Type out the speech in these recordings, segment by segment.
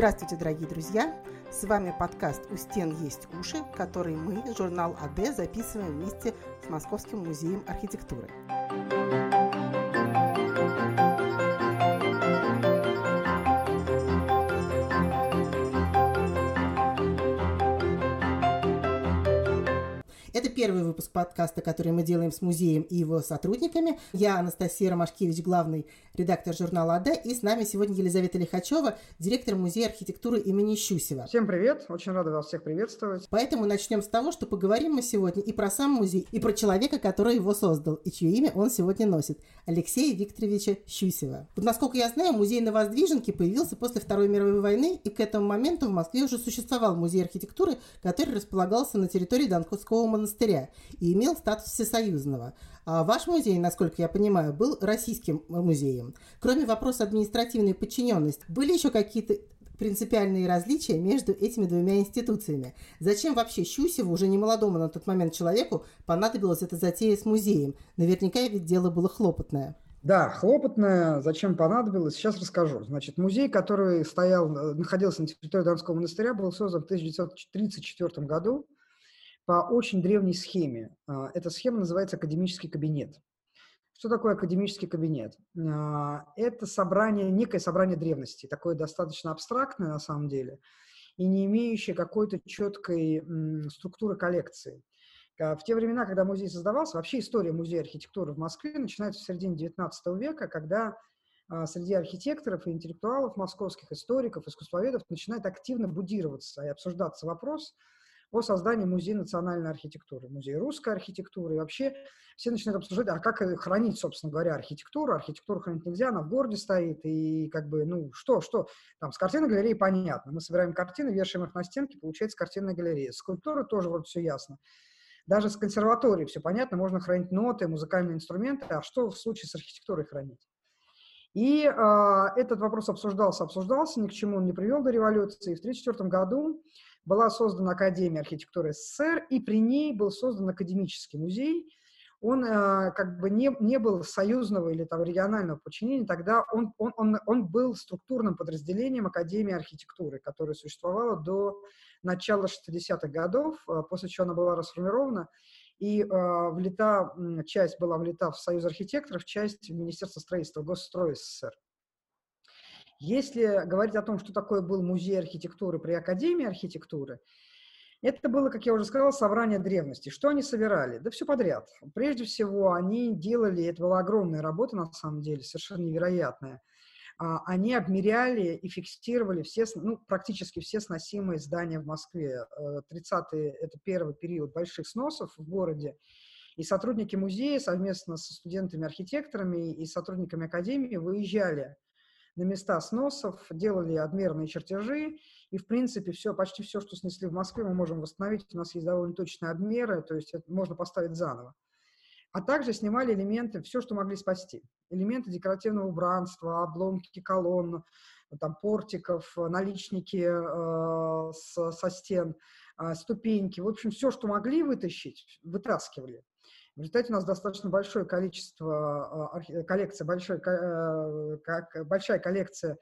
Здравствуйте, дорогие друзья! С вами подкаст «У стен есть уши», который мы, журнал АД, записываем вместе с Московским музеем архитектуры. Первый выпуск подкаста, который мы делаем с музеем и его сотрудниками. Я Анастасия Ромашкевич, главный редактор журнала «АД», и с нами сегодня Елизавета Лихачева, директор Музея архитектуры имени Щусева. Всем привет, очень рада вас всех приветствовать. Поэтому начнем с того, что поговорим мы сегодня и про сам музей, и про человека, который его создал, и чье имя он сегодня носит – Алексея Викторовича Щусева. Вот, насколько я знаю, музей на Воздвиженке появился после Второй мировой войны, и к этому моменту в Москве уже существовал музей архитектуры, который располагался на территории Донского монастыря монастыря и имел статус всесоюзного. А ваш музей, насколько я понимаю, был российским музеем. Кроме вопроса административной подчиненности, были еще какие-то принципиальные различия между этими двумя институциями. Зачем вообще Щусеву, уже не молодому на тот момент человеку, понадобилась эта затея с музеем? Наверняка ведь дело было хлопотное. Да, хлопотное. Зачем понадобилось? Сейчас расскажу. Значит, музей, который стоял, находился на территории Донского монастыря, был создан в 1934 году по очень древней схеме. А, эта схема называется академический кабинет. Что такое академический кабинет? А, это собрание, некое собрание древности, такое достаточно абстрактное на самом деле, и не имеющее какой-то четкой структуры коллекции. А, в те времена, когда музей создавался, вообще история музея архитектуры в Москве начинается в середине XIX века, когда среди архитекторов и интеллектуалов московских, историков, искусствоведов начинает активно будироваться и обсуждаться вопрос – о создании музея национальной архитектуры, музея русской архитектуры. И вообще все начинают обсуждать, а как хранить, собственно говоря, архитектуру. Архитектуру хранить нельзя, она в городе стоит, и как бы, ну, что, что, там, с картинной галереей понятно. Мы собираем картины, вешаем их на стенки, получается картинная галерея. Скульптуры тоже вроде все ясно. Даже с консерваторией все понятно, можно хранить ноты, музыкальные инструменты, а что в случае с архитектурой хранить? И э, этот вопрос обсуждался, обсуждался, ни к чему он не привел до революции. В 1934 году была создана Академия архитектуры СССР, и при ней был создан академический музей. Он э, как бы не, не был союзного или там регионального подчинения, тогда он, он, он, он был структурным подразделением Академии архитектуры, которая существовала до начала 60-х годов, э, после чего она была расформирована, и э, влита, часть была влита в Союз архитекторов, часть в Министерство строительства, Госстрой СССР. Если говорить о том, что такое был музей архитектуры при Академии архитектуры, это было, как я уже сказал, собрание древности. Что они собирали? Да все подряд. Прежде всего, они делали, это была огромная работа на самом деле, совершенно невероятная. А, они обмеряли и фиксировали все, ну, практически все сносимые здания в Москве. 30-е – это первый период больших сносов в городе. И сотрудники музея совместно со студентами-архитекторами и сотрудниками академии выезжали на места сносов, делали адмерные чертежи, и, в принципе, все, почти все, что снесли в Москве, мы можем восстановить. У нас есть довольно точные обмеры, то есть это можно поставить заново. А также снимали элементы, все, что могли спасти. Элементы декоративного убранства, обломки колонн, там, портиков, наличники э, с, со стен, э, ступеньки. В общем, все, что могли вытащить, вытаскивали. В результате у нас достаточно большое количество, а, коллекция, большой, э, как, большая коллекция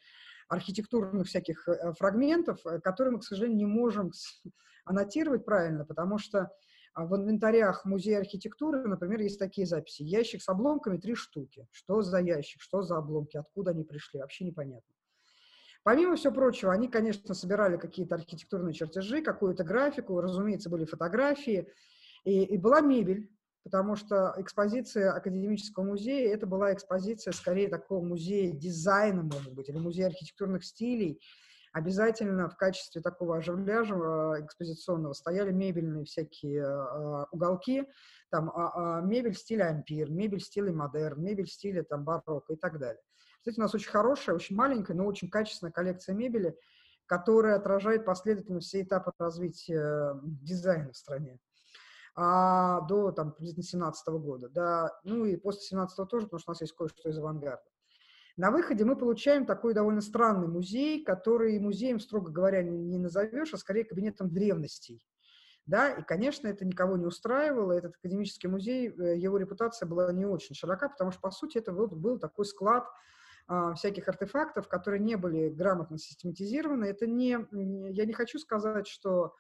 архитектурных всяких э, фрагментов, э, которые мы, к сожалению, не можем аннотировать правильно, потому что а, в инвентарях музея архитектуры, например, есть такие записи. Ящик с обломками – три штуки. Что за ящик, что за обломки, откуда они пришли, вообще непонятно. Помимо всего прочего, они, конечно, собирали какие-то архитектурные чертежи, какую-то графику, разумеется, были фотографии, и, и была мебель, потому что экспозиция Академического музея, это была экспозиция скорее такого музея дизайна, может быть, или музея архитектурных стилей. Обязательно в качестве такого оживляжа экспозиционного стояли мебельные всякие э, уголки, там э, э, мебель стиля ампир, мебель стиля модерн, мебель стиля там барокко и так далее. Кстати, у нас очень хорошая, очень маленькая, но очень качественная коллекция мебели, которая отражает последовательно все этапы развития дизайна в стране а до там, приблизительно 17 года, да, ну и после 17 тоже, потому что у нас есть кое-что из авангарда. На выходе мы получаем такой довольно странный музей, который музеем, строго говоря, не, не назовешь, а скорее кабинетом древностей. Да, и, конечно, это никого не устраивало. Этот академический музей, э, его репутация была не очень широка, потому что, по сути, это был, был такой склад а, всяких артефактов, которые не были грамотно систематизированы. Это не, я не хочу сказать, что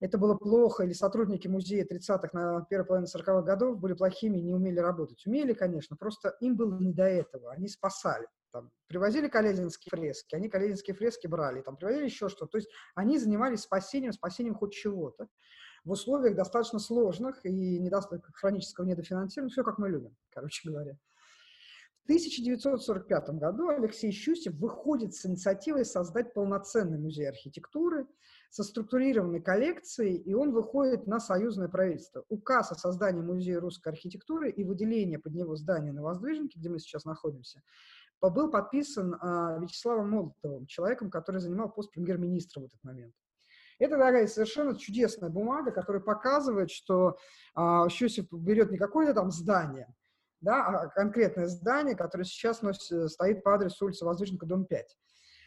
это было плохо, или сотрудники музея 30-х на первой половине 40-х годов были плохими и не умели работать. Умели, конечно, просто им было не до этого, они спасали. Там, привозили калединские фрески, они калединские фрески брали, там, привозили еще что-то. То есть они занимались спасением, спасением хоть чего-то в условиях достаточно сложных и недостаточно хронического недофинансирования, все как мы любим, короче говоря. В 1945 году Алексей Щусев выходит с инициативой создать полноценный музей архитектуры со структурированной коллекцией, и он выходит на союзное правительство. Указ о создании музея русской архитектуры и выделение под него здания на Воздвиженке, где мы сейчас находимся, был подписан а, Вячеславом Молотовым, человеком, который занимал пост премьер-министра в этот момент. Это такая совершенно чудесная бумага, которая показывает, что а, Щусев берет не какое-то там здание, да, а конкретное здание, которое сейчас носит, стоит по адресу улицы Воздвиженка, дом 5.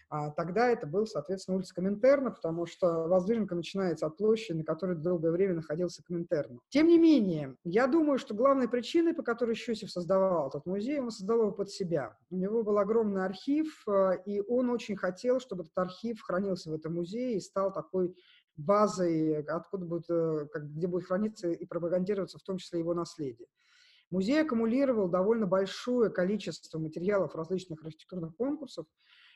А тогда это был, соответственно, улица Коминтерна, потому что Воздвиженка начинается от площади, на которой долгое время находился Коминтерна. Тем не менее, я думаю, что главной причиной, по которой Щусев создавал этот музей, он создавал его под себя. У него был огромный архив, э, и он очень хотел, чтобы этот архив хранился в этом музее и стал такой базой, откуда будет, э, где будет храниться и пропагандироваться в том числе его наследие. Музей аккумулировал довольно большое количество материалов различных архитектурных конкурсов,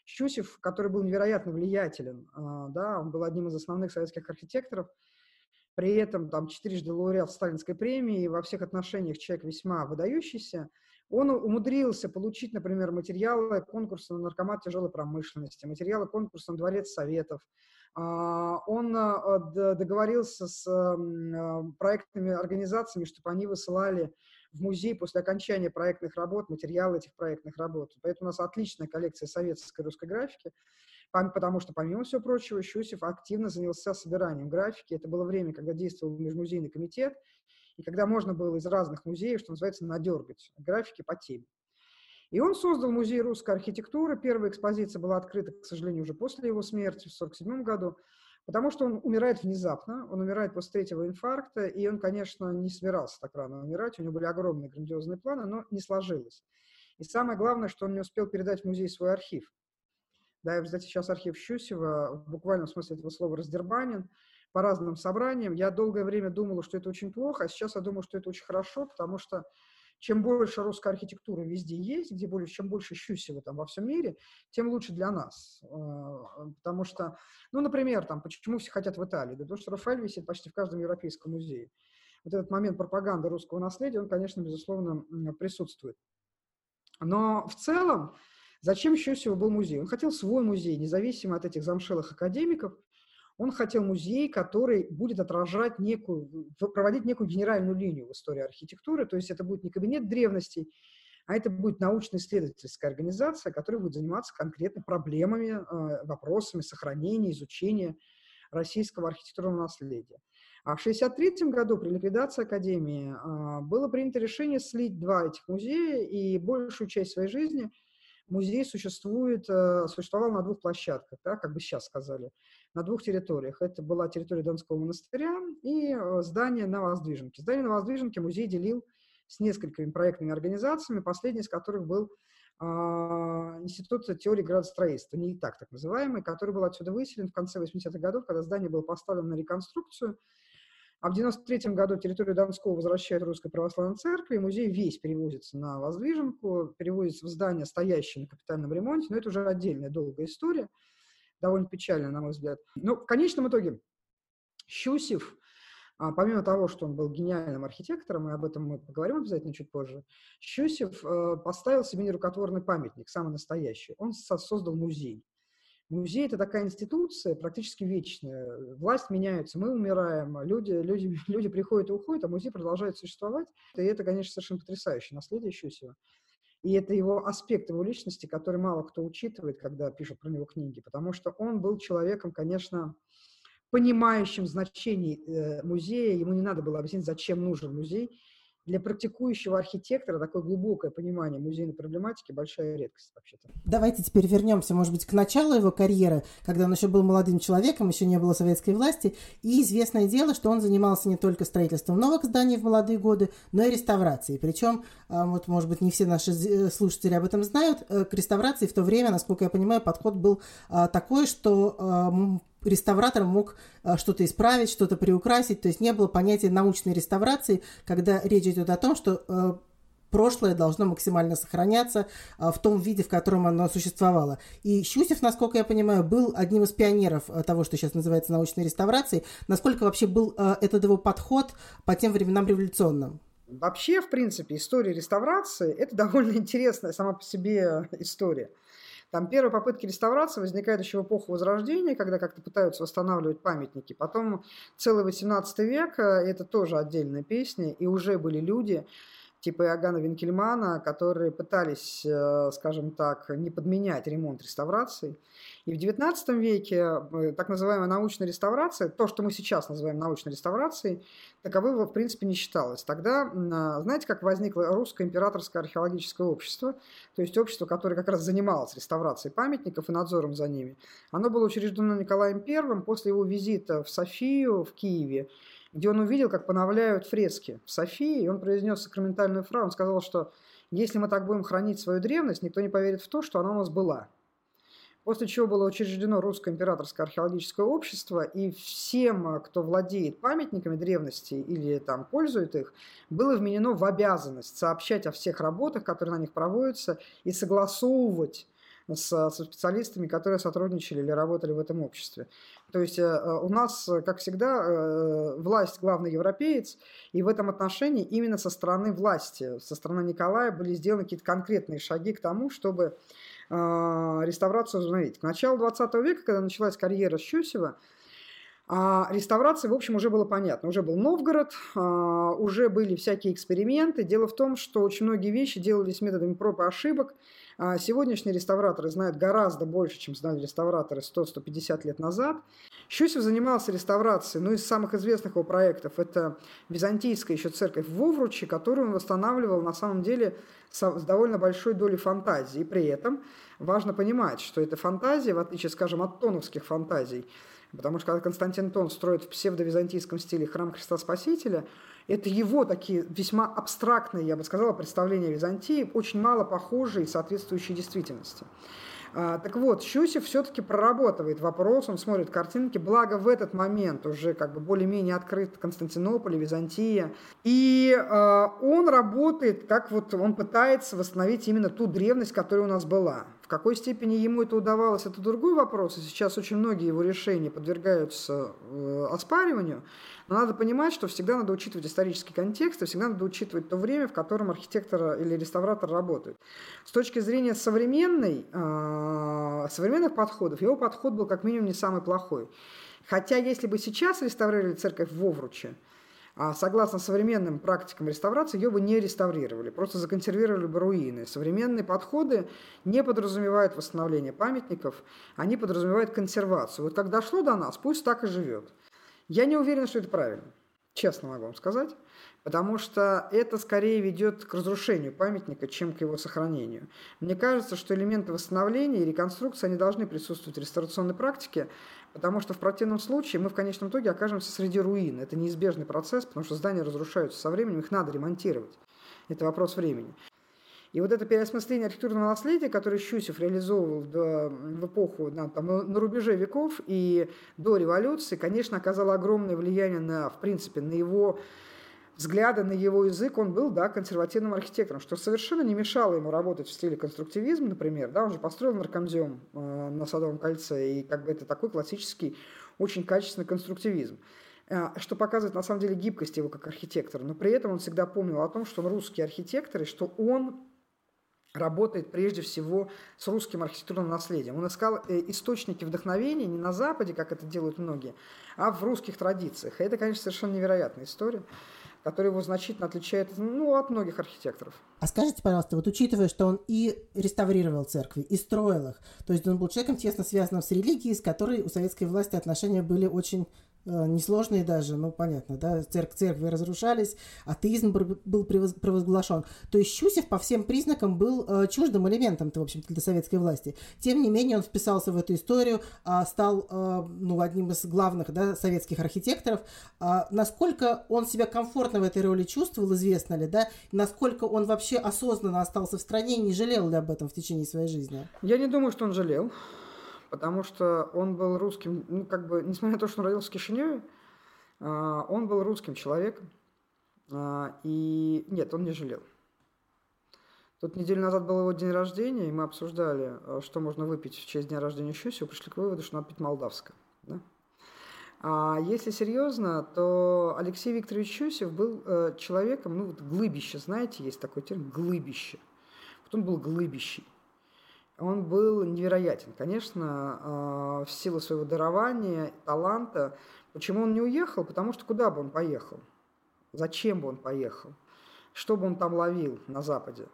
Щусев, который был невероятно влиятелен, а, да, он был одним из основных советских архитекторов, при этом там четырежды лауреат Сталинской премии, во всех отношениях человек весьма выдающийся, он умудрился получить, например, материалы конкурса на наркомат тяжелой промышленности, материалы конкурса на дворец советов. А, он а, договорился с проектными организациями, чтобы они высылали в музей после окончания проектных работ, материалы этих проектных работ. Поэтому у нас отличная коллекция советской русской графики, потому что, помимо всего прочего, Щусев активно занялся собиранием графики. Это было время, когда действовал межмузейный комитет, и когда можно было из разных музеев, что называется, надергать графики по теме. И он создал музей русской архитектуры. Первая экспозиция была открыта, к сожалению, уже после его смерти в 1947 году. Потому что он умирает внезапно, он умирает после третьего инфаркта, и он, конечно, не собирался так рано умирать, у него были огромные грандиозные планы, но не сложилось. И самое главное, что он не успел передать в музей свой архив. Да, и, кстати, сейчас архив Щусева в буквальном смысле этого слова раздербанен по разным собраниям. Я долгое время думала, что это очень плохо, а сейчас я думаю, что это очень хорошо, потому что чем больше русской архитектуры везде есть, где больше, чем больше Щусева там во всем мире, тем лучше для нас. А, потому что, ну, например, там, почему все хотят в Италии? Да потому что Рафаэль висит почти в каждом европейском музее. Вот этот момент пропаганды русского наследия, он, конечно, безусловно, присутствует. Но в целом, зачем Щусеву был музей? Он хотел свой музей, независимо от этих замшелых академиков, он хотел музей, который будет отражать некую, проводить некую генеральную линию в истории архитектуры, то есть это будет не кабинет древностей, а это будет научно-исследовательская организация, которая будет заниматься конкретно проблемами, э, вопросами сохранения, изучения российского архитектурного наследия. А в 1963 году при ликвидации Академии э, было принято решение слить два этих музея, и большую часть своей жизни музей существует, э, существовал на двух площадках, да, как бы сейчас сказали на двух территориях. Это была территория Донского монастыря и э, здание на Воздвиженке. Здание на Воздвиженке музей делил с несколькими проектными организациями, последний из которых был э, Институт теории градостроительства, не так так называемый, который был отсюда выселен в конце 80-х годов, когда здание было поставлено на реконструкцию. А в 93 году территорию Донского возвращает Русской Православной Церкви, и музей весь перевозится на Воздвиженку, перевозится в здание, стоящее на капитальном ремонте, но это уже отдельная долгая история довольно печально, на мой взгляд. Но в конечном итоге Щусев, а, помимо того, что он был гениальным архитектором, и об этом мы поговорим обязательно чуть позже, Щусев э, поставил себе нерукотворный памятник, самый настоящий. Он создал музей. Музей – это такая институция практически вечная. Власть меняется, мы умираем, люди, люди, люди приходят и уходят, а музей продолжает существовать. И это, конечно, совершенно потрясающее наследие Щусева. И это его аспект его личности, который мало кто учитывает, когда пишут про него книги, потому что он был человеком, конечно, понимающим значение э, музея, ему не надо было объяснить, зачем нужен музей, для практикующего архитектора такое глубокое понимание музейной проблематики большая редкость вообще-то. Давайте теперь вернемся, может быть, к началу его карьеры, когда он еще был молодым человеком, еще не было советской власти. И известное дело, что он занимался не только строительством новых зданий в молодые годы, но и реставрацией. Причем, а, вот, может быть, не все наши э, слушатели об этом знают, э, к реставрации в то время, насколько я понимаю, подход был а, такой, что реставратор мог а, что-то исправить, что-то приукрасить, то есть не было понятия научной реставрации, когда речь идет о том, что а, прошлое должно максимально сохраняться а, в том виде, в котором оно существовало. И Щусев, насколько я понимаю, был одним из пионеров того, что сейчас называется научной реставрацией. Насколько вообще был этот его подход по тем временам революционным? Вообще, в принципе, история реставрации – это довольно интересная сама по себе история. Там первые попытки реставрации возникают еще в эпоху Возрождения, когда как-то пытаются восстанавливать памятники. Потом целый 18 век, э, это тоже отдельная песня, и уже были люди, типа Иоганна Винкельмана, которые пытались, э, скажем так, не подменять ремонт реставрации. И в XIX веке э, так называемая научная реставрация, то, что мы сейчас называем научной реставрацией, таковой, в принципе, не считалось. Тогда, а, знаете, как возникло русское императорское археологическое общество, то есть общество, которое как раз занималось реставрацией памятников и надзором за ними. Оно было учреждено Николаем I после его визита в Софию в Киеве, где он увидел, как поновляют фрески в Софии, и он произнес сакраментальную фразу, он сказал, что если мы так будем хранить свою древность, никто не поверит в то, что она у нас была. После чего было учреждено Русское императорское археологическое общество, и всем, кто владеет памятниками древности или там пользует их, было вменено в обязанность сообщать о всех работах, которые на них проводятся, и согласовывать с, со специалистами, которые сотрудничали или работали в этом обществе. То есть э, у нас, как всегда, э, власть главный европеец, и в этом отношении именно со стороны власти, со стороны Николая были сделаны какие-то конкретные шаги к тому, чтобы э, реставрацию возобновить. К началу 20 века, когда началась карьера Щусева, а реставрация, в общем, уже было понятно. Уже был Новгород, а, уже были всякие эксперименты. Дело в том, что очень многие вещи делались методами проб и ошибок. А сегодняшние реставраторы знают гораздо больше, чем знали реставраторы 100-150 лет назад. Щусев занимался реставрацией, ну, из самых известных его проектов это византийская еще церковь в Вовруче, которую он восстанавливал на самом деле с довольно большой долей фантазии. При этом важно понимать, что эта фантазия, в отличие, скажем, от тоновских фантазий, Потому что когда Константин Тон строит в псевдовизантийском стиле храм Христа Спасителя, это его такие весьма абстрактные, я бы сказала, представления Византии, очень мало похожие и соответствующие действительности. А, так вот, Щусев все-таки прорабатывает вопрос, он смотрит картинки, благо в этот момент уже как бы более-менее открыт Константинополь, Византия, и э, он работает, как вот он пытается восстановить именно ту древность, которая у нас была. Какой степени ему это удавалось, это другой вопрос, и сейчас очень многие его решения подвергаются э, оспариванию, но надо понимать, что всегда надо учитывать исторический контекст, и всегда надо учитывать то время, в котором архитектор или реставратор работает. С точки зрения современной, э, современных подходов, его подход был как минимум не самый плохой. Хотя если бы сейчас реставрировали церковь в Овруче, а согласно современным практикам реставрации, ее бы не реставрировали, просто законсервировали бы руины. Современные подходы не подразумевают восстановление памятников, они подразумевают консервацию. Вот как дошло до нас, пусть так и живет. Я не уверен, что это правильно, честно могу вам сказать, потому что это скорее ведет к разрушению памятника, чем к его сохранению. Мне кажется, что элементы восстановления и реконструкции, они должны присутствовать в реставрационной практике, потому что в противном случае мы в конечном итоге окажемся среди руин. Это неизбежный процесс, потому что здания разрушаются со временем, их надо ремонтировать. Это вопрос времени. И вот это переосмысление архитектурного наследия, которое Щусев реализовывал в, эпоху на, там, на рубеже веков и до революции, конечно, оказало огромное влияние на, в принципе, на его взгляды, на его язык. Он был, да, консервативным архитектором, что совершенно не мешало ему работать в стиле конструктивизм, например. Да, он же построил наркомзем э, на Садовом кольце, и как бы это такой классический, очень качественный конструктивизм. Э, что показывает на самом деле гибкость его как архитектора. Но при этом он всегда помнил о том, что он русский архитектор, и что он работает прежде всего с русским архитектурным наследием. Он искал э, источники вдохновения не на Западе, как это делают многие, а в русских традициях. И это, конечно, совершенно невероятная история, которая его значительно отличает ну, от многих архитекторов. А скажите, пожалуйста, вот учитывая, что он и реставрировал церкви, и строил их, то есть он был человеком, тесно связанным с религией, с которой у советской власти отношения были очень несложные даже, ну, понятно, да, церк церкви разрушались, атеизм был провозглашен. То есть Щусев по всем признакам был э, чуждым элементом, в общем-то, для советской власти. Тем не менее, он вписался в эту историю, э, стал, э, ну, одним из главных, да, советских архитекторов. Э, насколько он себя комфортно в этой роли чувствовал, известно ли, да, насколько он вообще осознанно остался в стране и не жалел ли об этом в течение своей жизни? Я не думаю, что он жалел потому что он был русским, ну, как бы, несмотря на то, что он родился в Кишиневе, а, он был русским человеком, а, и нет, он не жалел. Тут неделю назад был его день рождения, и мы обсуждали, а, что можно выпить в честь дня рождения Щусева, пришли к выводу, что надо пить молдавское. Да? А если серьезно, то Алексей Викторович Щусев был э, человеком, ну вот глыбище, знаете, есть такой термин, глыбище. Вот он был глыбищей он был невероятен. Конечно, а, в силу своего дарования, таланта. Почему он не уехал? Потому что куда бы он поехал? Зачем бы он поехал? Что бы он там ловил на Западе?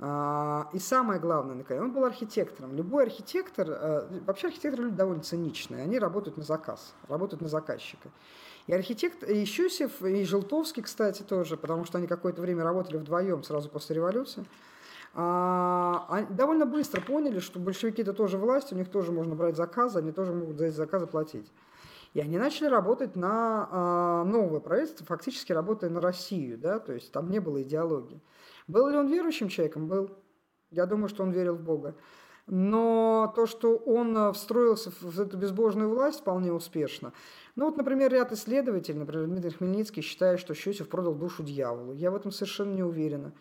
А, и самое главное, наконец, он был архитектором. Любой архитектор, а, вообще архитекторы люди довольно циничные, они работают на заказ, работают на заказчика. И архитектор, и Щусев, и Желтовский, кстати, тоже, потому что они какое-то время работали вдвоем сразу после революции. А, довольно быстро поняли, что большевики это тоже власть, у них тоже можно брать заказы, они тоже могут за эти заказы платить. И они начали работать на а, новое правительство, фактически работая на Россию, да, то есть там не было идеологии. Был ли он верующим человеком? Был. Я думаю, что он верил в Бога. Но то, что он а, встроился в эту безбожную власть вполне успешно. Ну вот, например, ряд исследователей, например, Дмитрий Хмельницкий считает, что Щусев продал душу дьяволу. Я в этом совершенно не уверена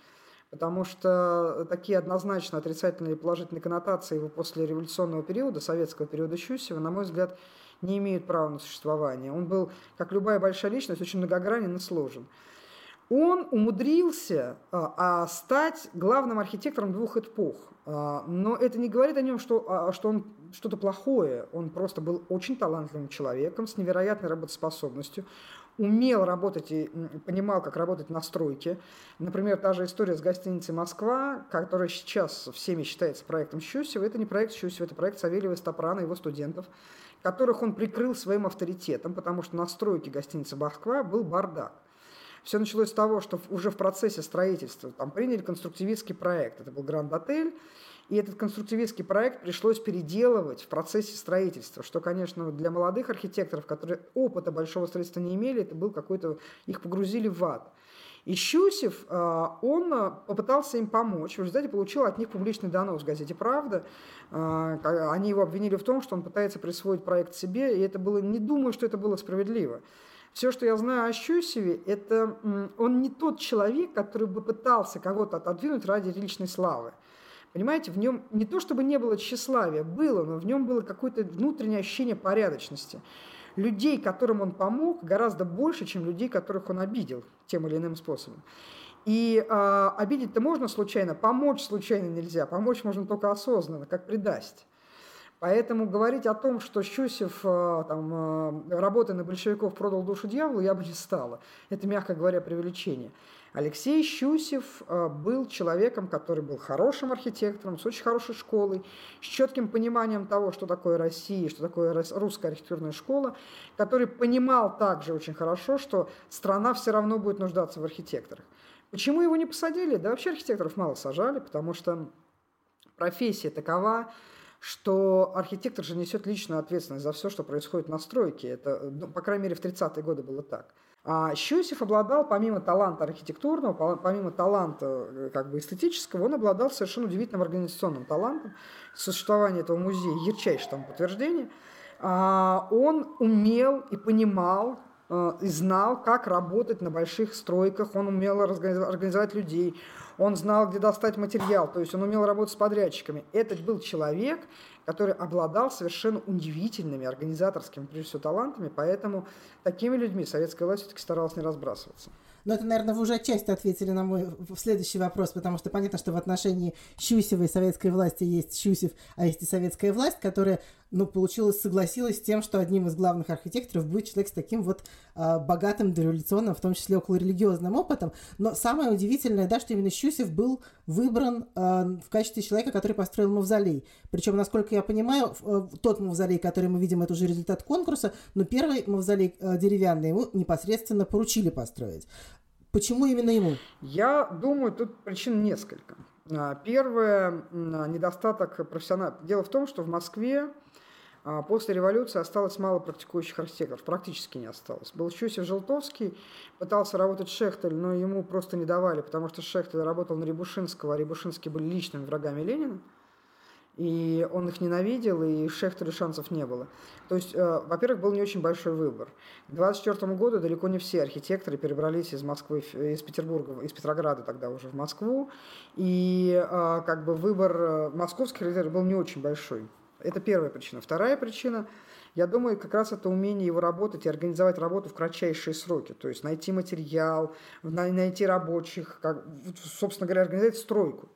потому что такие однозначно отрицательные и положительные коннотации его после революционного периода, советского периода Щусева, на мой взгляд, не имеют права на существование. Он был, как любая большая личность, очень многогранен и сложен. Он умудрился а, а, стать главным архитектором двух эпох. А, но это не говорит о нем, что, а, что он что-то плохое. Он просто был очень талантливым человеком с невероятной работоспособностью умел работать и понимал, как работать на стройке. Например, та же история с гостиницей «Москва», которая сейчас всеми считается проектом Щусева, это не проект Щусева, это проект Савельева Стопрана и его студентов, которых он прикрыл своим авторитетом, потому что на стройке гостиницы «Москва» был бардак. Все началось с того, что уже в процессе строительства там приняли конструктивистский проект. Это был Гранд-отель, и этот конструктивистский проект пришлось переделывать в процессе строительства, что, конечно, для молодых архитекторов, которые опыта большого строительства не имели, это был какой-то... Их погрузили в ад. И Щусев, а, он а, попытался им помочь. В результате получил от них публичный донос в газете «Правда». А, они его обвинили в том, что он пытается присвоить проект себе, и это было... Не думаю, что это было справедливо. Все, что я знаю о Щусеве, это он не тот человек, который бы пытался кого-то отодвинуть ради личной славы. Понимаете, в нем не то чтобы не было тщеславия, было, но в нем было какое-то внутреннее ощущение порядочности. Людей, которым он помог, гораздо больше, чем людей, которых он обидел тем или иным способом. И э, обидеть-то можно случайно, помочь случайно нельзя. Помочь можно только осознанно, как предасть. Поэтому говорить о том, что Щусев, э, там, э, работая на большевиков, продал душу дьяволу, я бы не стала. Это, мягко говоря, преувеличение. Алексей Щусев э, был человеком, который был хорошим архитектором, с очень хорошей школой, с четким пониманием того, что такое Россия, что такое русская архитектурная школа, который понимал также очень хорошо, что страна все равно будет нуждаться в архитекторах. Почему его не посадили? Да вообще архитекторов мало сажали, потому что профессия такова, что архитектор же несет личную ответственность за все, что происходит на стройке. Это, ну, по крайней мере, в 30-е годы было так. А Щусев обладал, помимо таланта архитектурного, помимо таланта э, как бы эстетического, он обладал совершенно удивительным организационным талантом. Существование этого музея – ярчайшее там подтверждение. А он умел и понимал, э, и знал, как работать на больших стройках, он умел организовать людей, он знал, где достать материал, то есть он умел работать с подрядчиками. Этот был человек, который обладал совершенно удивительными организаторскими, прежде всего, талантами, поэтому такими людьми советская власть все-таки старалась не разбрасываться. Но это, наверное, вы уже отчасти ответили на мой следующий вопрос, потому что понятно, что в отношении Щусева и советской власти есть Щусев, а есть и советская власть, которая ну, получилось, согласилась с тем, что одним из главных архитекторов будет человек с таким вот э, богатым дореволюционным, в том числе около религиозным опытом. Но самое удивительное, да, что именно Щусев был выбран э, в качестве человека, который построил мавзолей. Причем, насколько я понимаю, э, тот мавзолей, который мы видим, это уже результат конкурса, но первый мавзолей э, деревянный ему непосредственно поручили построить. Почему именно ему? Я думаю, тут причин несколько. Первое, недостаток профессионала. Дело в том, что в Москве после революции осталось мало практикующих архитекторов, практически не осталось. Был Чусев Желтовский, пытался работать Шехтель, но ему просто не давали, потому что Шехтель работал на Рябушинского, а Рябушинские были личными врагами Ленина. И он их ненавидел, и Шехтелю шансов не было. То есть, э, во-первых, был не очень большой выбор. К 24 году далеко не все архитекторы перебрались из Москвы, из Петербурга, из Петрограда тогда уже в Москву. И э, как бы выбор э, московских архитекторов был не очень большой. Это первая причина. Вторая причина, я думаю, как раз это умение его работать и организовать работу в кратчайшие сроки. То есть найти материал, найти рабочих, как, собственно говоря, организовать стройку.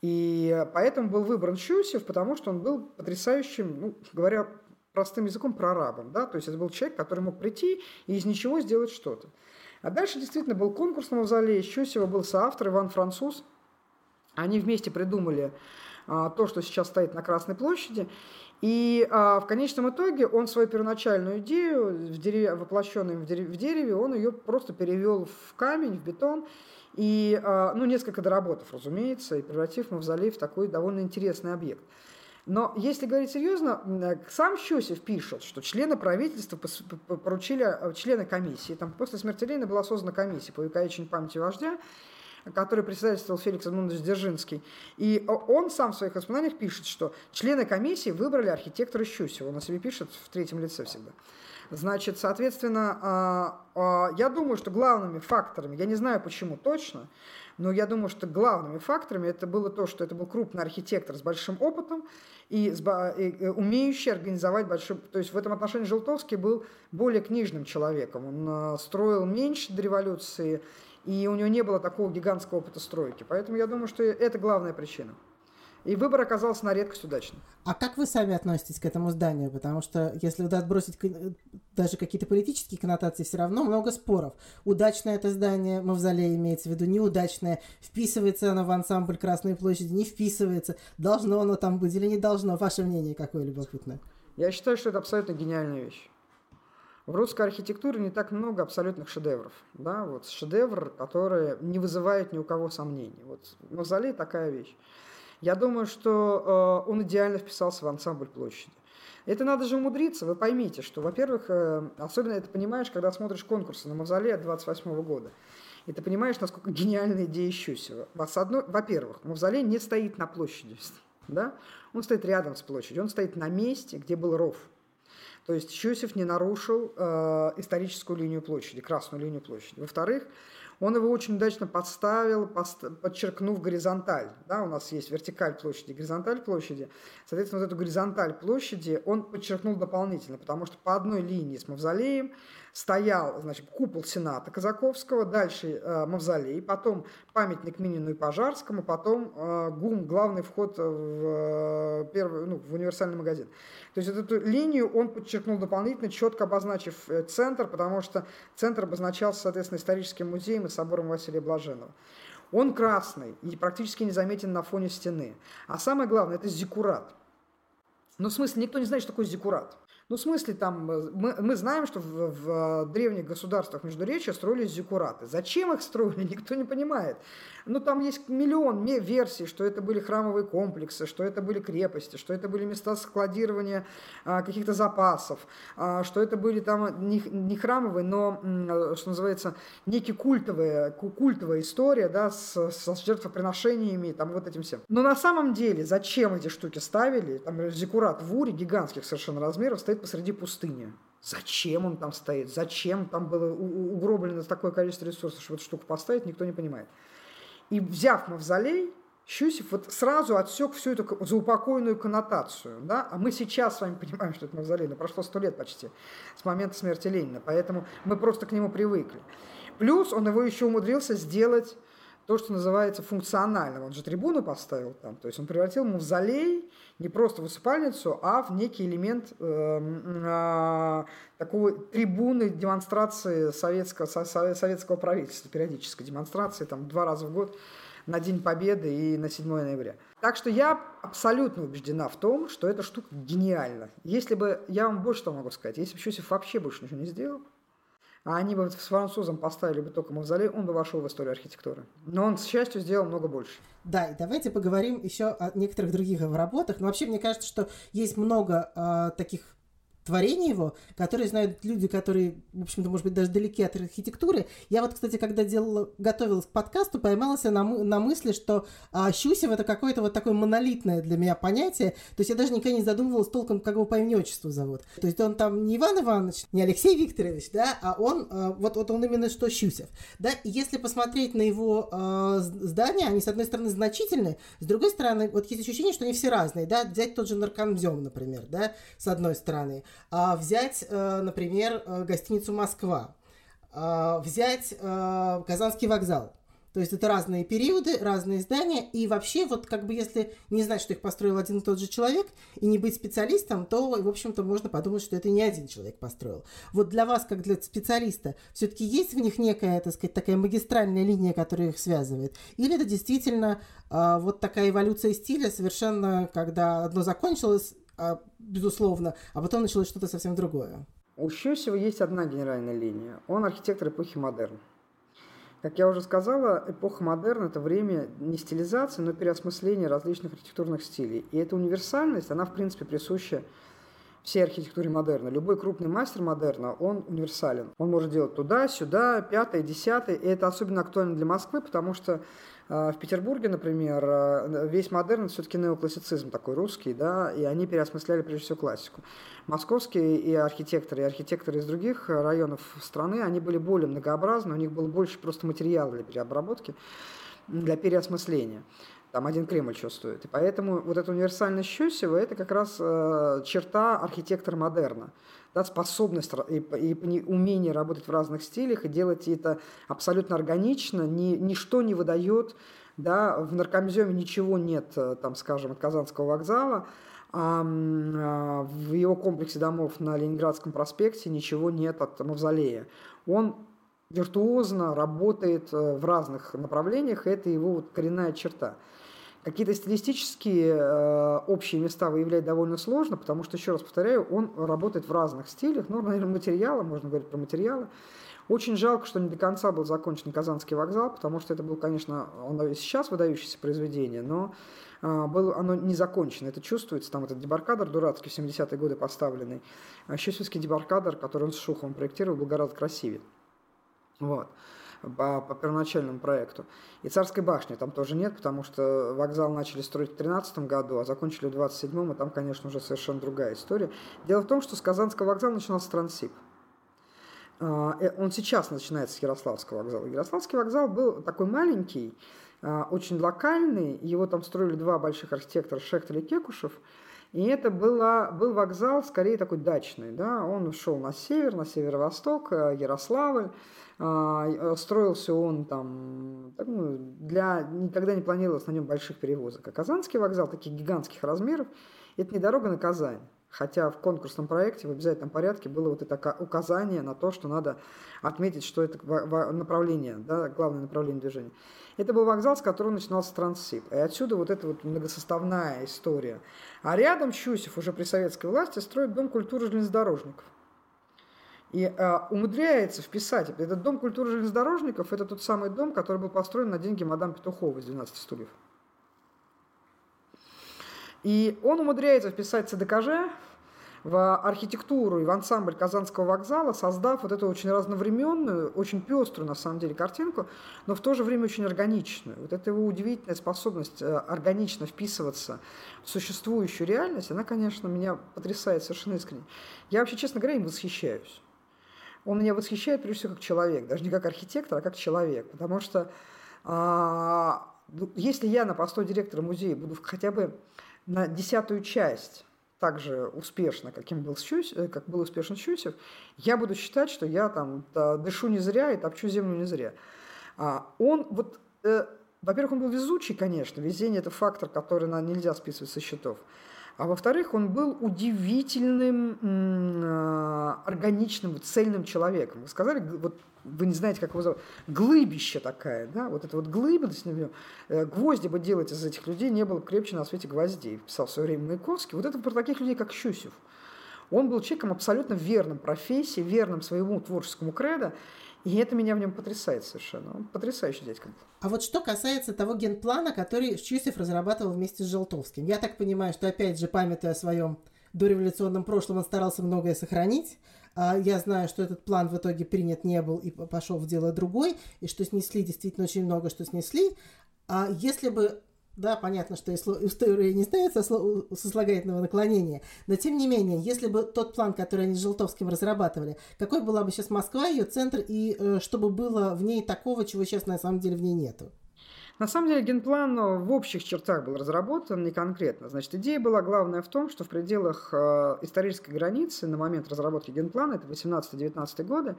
И поэтому был выбран Щусев, потому что он был потрясающим, ну, говоря простым языком, прорабом. Да? То есть это был человек, который мог прийти и из ничего сделать что-то. А дальше действительно был конкурс на мавзолее. Щусева был соавтор Иван Француз. Они вместе придумали то, что сейчас стоит на Красной площади. И а, в конечном итоге он свою первоначальную идею, в дереве, воплощенную в дереве, в дереве, он ее просто перевел в камень, в бетон, и, а, ну, несколько доработав, разумеется, и превратив мавзолей в такой довольно интересный объект. Но если говорить серьезно, сам Щусев пишет, что члены правительства поручили, а, члены комиссии, там после смерти Ленина была создана комиссия по увековечению памяти вождя, который председательствовал Феликс Эдмундович Дзержинский. И он сам в своих воспоминаниях пишет, что члены комиссии выбрали архитектора Щусева. Он о себе пишет в третьем лице всегда. Значит, соответственно, а, а, я думаю, что главными факторами, я не знаю почему точно, но я думаю, что главными факторами это было то, что это был крупный архитектор с большим опытом и, с, и умеющий организовать большой... То есть в этом отношении Желтовский был более книжным человеком. Он а, строил меньше до революции и у него не было такого гигантского опыта стройки. Поэтому я думаю, что это главная причина. И выбор оказался на редкость удачным. А как вы сами относитесь к этому зданию? Потому что если отбросить даже какие-то политические коннотации, все равно много споров. Удачное это здание, мавзолей имеется в виду, неудачное, вписывается оно в ансамбль Красной площади, не вписывается, должно оно там быть или не должно. Ваше мнение какое любопытное? Я считаю, что это абсолютно гениальная вещь. В русской архитектуре не так много абсолютных шедевров. Да? Вот шедевр, который не вызывает ни у кого сомнений. Вот Мавзолей такая вещь. Я думаю, что э, он идеально вписался в ансамбль площади. Это надо же умудриться. Вы поймите, что, во-первых, э, особенно это понимаешь, когда смотришь конкурсы на Мавзолей от 28 года. И ты понимаешь, насколько гениальная идея Щусева. Во-первых, Мавзолей не стоит на площади. Да? Он стоит рядом с площадью. Он стоит на месте, где был ров. То есть Щусев не нарушил э, историческую линию площади, красную линию площади. Во-вторых, он его очень удачно подставил, подчеркнув горизонталь. Да, у нас есть вертикаль площади, горизонталь площади. Соответственно, вот эту горизонталь площади он подчеркнул дополнительно, потому что по одной линии с мавзолеем стоял, значит, купол Сената Казаковского, дальше э, мавзолей, потом памятник Минину и Пожарскому, потом э, ГУМ, главный вход в, э, первый, ну, в универсальный магазин. То есть эту линию он подчеркнул дополнительно, четко обозначив э, центр, потому что центр обозначался, соответственно, историческим музеем и собором Василия Блаженного. Он красный и практически незаметен на фоне стены. А самое главное, это зиккурат. Ну, в смысле, никто не знает, что такое зиккурат. Ну, в смысле, там, э, мы, мы знаем, что в, в древних государствах Междуречия строились зиккураты. Зачем их строили, никто не понимает. Ну, там есть миллион версий, что это были храмовые комплексы, что это были крепости, что это были места складирования а, каких-то запасов, а, что это были там не, не храмовые, но, что называется, некие культовые, культовая история, да, с, с жертвоприношениями, там, вот этим всем. Но на самом деле, зачем эти штуки ставили? Там зиккурат в Уре, гигантских совершенно размеров, стоит посреди пустыни. Зачем он там стоит? Зачем там было угроблено такое количество ресурсов, чтобы эту штуку поставить, никто не понимает. И взяв мавзолей, Щусев вот сразу отсек всю эту заупокойную коннотацию. Да? А мы сейчас с вами понимаем, что это мавзолей, но прошло сто лет почти с момента смерти Ленина, поэтому мы просто к нему привыкли. Плюс он его еще умудрился сделать то, что называется функциональным. Он же трибуну поставил там, то есть он превратил мавзолей не просто в усыпальницу, а в некий элемент э, э, такой трибуны демонстрации советского, советского правительства, периодической демонстрации, там два раза в год на День Победы и на 7 ноября. Так что я абсолютно убеждена в том, что эта штука гениальна. Если бы, я вам больше что могу сказать, если бы Щусев вообще больше ничего не сделал, а они бы с французом поставили бы только мавзолей, он бы вошел в историю архитектуры. Но он, к счастью, сделал много больше. Да, и давайте поговорим еще о некоторых других его работах. Но вообще, мне кажется, что есть много э, таких творение его, которые знают люди, которые, в общем-то, может быть, даже далеки от архитектуры. Я вот, кстати, когда делала, готовилась к подкасту, поймалась на, на мысли, что а, Щусев это какое-то вот такое монолитное для меня понятие. То есть я даже никогда не задумывалась толком, как его по имени отчеству зовут. То есть он там не Иван Иванович, не Алексей Викторович, да, а он, а, вот, вот он именно что Щусев. Да, и если посмотреть на его а, здания, они, с одной стороны, значительны, с другой стороны, вот есть ощущение, что они все разные, да, взять тот же наркомзем, например, да, с одной стороны. А, взять, э, например, э, гостиницу «Москва», а, взять э, Казанский вокзал. То есть это разные периоды, разные здания, и вообще вот как бы если не знать, что их построил один и тот же человек, и не быть специалистом, то, в общем-то, можно подумать, что это не один человек построил. Вот для вас, как для специалиста, все-таки есть в них некая, так сказать, такая магистральная линия, которая их связывает? Или это действительно э, вот такая эволюция стиля, совершенно, когда одно закончилось, а, безусловно, а потом началось что-то совсем другое. У Щусева есть одна генеральная линия. Он архитектор эпохи модерн. Как я уже сказала, эпоха модерн – это время не стилизации, но переосмысления различных архитектурных стилей. И эта универсальность, она, в принципе, присуща всей архитектуре модерна. Любой крупный мастер модерна, он универсален. Он может делать туда, сюда, пятое, десятое. И это особенно актуально для Москвы, потому что в Петербурге, например, э, весь модерн все-таки неоклассицизм такой русский, да, и они переосмысляли прежде всего классику. Московские и архитекторы, и архитекторы из других районов страны, они были более многообразны, у них было больше просто материала для переобработки, для переосмысления там один Кремль чувствует. И поэтому вот эта универсальность Щусева – это как раз э, черта архитектора модерна. Да, способность и, и умение работать в разных стилях и делать это абсолютно органично, ни, ничто не выдает, да, в наркомземе ничего нет, э, там, скажем, от Казанского вокзала, а, в его комплексе домов на Ленинградском проспекте ничего нет от мавзолея. Он виртуозно работает э, в разных направлениях, это его вот коренная черта. Какие-то стилистические э, общие места выявлять довольно сложно, потому что, еще раз повторяю, он работает в разных стилях. Ну, наверное, материалы, можно говорить про материалы. Очень жалко, что не до конца был закончен Казанский вокзал, потому что это был, конечно, он и сейчас выдающееся произведение, но э, было оно не закончено. Это чувствуется, там этот дебаркадер дурацкий в 70-е годы поставленный. А Щусевский дебаркадер, который он с Шуховым проектировал, был гораздо красивее. Вот по, по первоначальному проекту. И Царской башни там тоже нет, потому что вокзал начали строить в 2013 году, а закончили в 27 и там, конечно, уже совершенно другая история. Дело в том, что с Казанского вокзала начинался Трансип. А, э, он сейчас начинается с Ярославского вокзала. Ярославский вокзал был такой маленький, а, очень локальный. Его там строили два больших архитектора, Шехтель и Кекушев. И это было, был вокзал скорее такой дачный. Да? Он шел на север, на северо-восток, э, Ярославль. А, э, строился он там, ну, для, никогда не планировалось на нем больших перевозок. А Казанский вокзал таких гигантских размеров, это не дорога на Казань. Хотя в конкурсном проекте в обязательном порядке было вот это указание на то, что надо отметить, что это направление, да, главное направление движения. Это был вокзал, с которого начинался Транссиб. И отсюда вот эта вот многосоставная история. А рядом Щусев уже при советской власти строит Дом культуры железнодорожников. И э, умудряется вписать, этот дом культуры железнодорожников, это тот самый дом, который был построен на деньги мадам Петухова из 12 стульев. И он умудряется вписать ЦДКЖ в архитектуру и в ансамбль Казанского вокзала, создав вот эту очень разновременную, очень пеструю, на самом деле, картинку, но в то же время очень органичную. Вот эта его удивительная способность э, органично вписываться в существующую реальность, она, конечно, меня потрясает совершенно искренне. Я вообще, честно говоря, им восхищаюсь он меня восхищает прежде всего как человек, даже не как архитектор, а как человек, потому что а, ну, если я на посту директора музея буду хотя бы на десятую часть так же успешно, каким был Щусь, э, как был успешен Щусев, я буду считать, что я там дышу не зря и топчу землю не зря. А он вот э, во-первых, он был везучий, конечно. Везение – это фактор, который нам нельзя списывать со счетов. А во-вторых, он был удивительным, э, органичным, цельным человеком. Вы сказали, вот вы не знаете, как его зовут, глыбище такая, да, вот это вот глыба, э, гвозди бы делать из этих людей не было крепче на свете гвоздей, писал в свое время Маяковский. Вот это про таких людей, как Щусев. Он был человеком абсолютно верным профессии, верным своему творческому кредо, и это меня в нем потрясает совершенно. Он потрясающий дядька. А вот что касается того генплана, который Щусев разрабатывал вместе с Желтовским. Я так понимаю, что опять же, памятуя о своем дореволюционном прошлом, он старался многое сохранить. А я знаю, что этот план в итоге принят не был и пошел в дело другой, и что снесли действительно очень много, что снесли. А если бы да, понятно, что история не ставится со сослагательного наклонения, но тем не менее, если бы тот план, который они с Желтовским разрабатывали, какой была бы сейчас Москва, ее центр, и э, чтобы было в ней такого, чего сейчас на самом деле в ней нету? На самом деле генплан ну, в общих чертах был разработан, не конкретно. Значит, идея была главная в том, что в пределах э, исторической границы на момент разработки генплана, это 18-19 годы,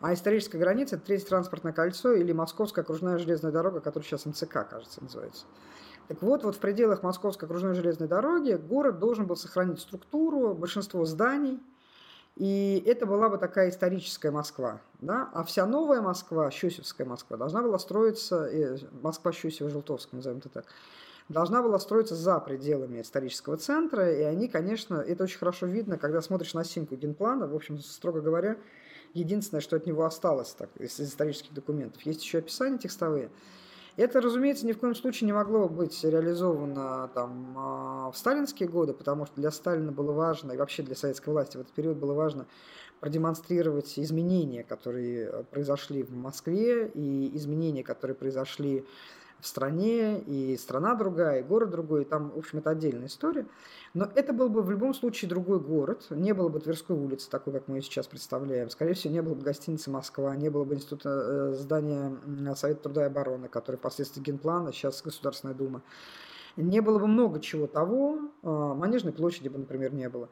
а историческая граница – это Третье транспортное кольцо или Московская окружная железная дорога, которая сейчас МЦК, кажется, называется. Так вот, вот в пределах Московской окружной железной дороги город должен был сохранить структуру, большинство зданий, и это была бы такая историческая Москва. Да? А вся новая Москва, Щусевская Москва, должна была строиться, э, Москва Щусева-Желтовская, назовем это так, должна была строиться за пределами исторического центра, и они, конечно, это очень хорошо видно, когда смотришь на симку генплана, в общем, строго говоря, единственное, что от него осталось так, из исторических документов. Есть еще описания текстовые, это, разумеется, ни в коем случае не могло быть реализовано там, а, в сталинские годы, потому что для Сталина было важно, и вообще для советской власти в этот период было важно продемонстрировать изменения, которые произошли в Москве, и изменения, которые произошли стране, и страна другая, и город другой, и там, в общем, это отдельная история. Но это был бы в любом случае другой город, не было бы Тверской улицы, такой, как мы ее сейчас представляем. Скорее всего, не было бы гостиницы «Москва», не было бы института э, здания Совета труда и обороны, который впоследствии генплана, сейчас Государственная Дума. Не было бы много чего того, а, Манежной площади бы, например, не было.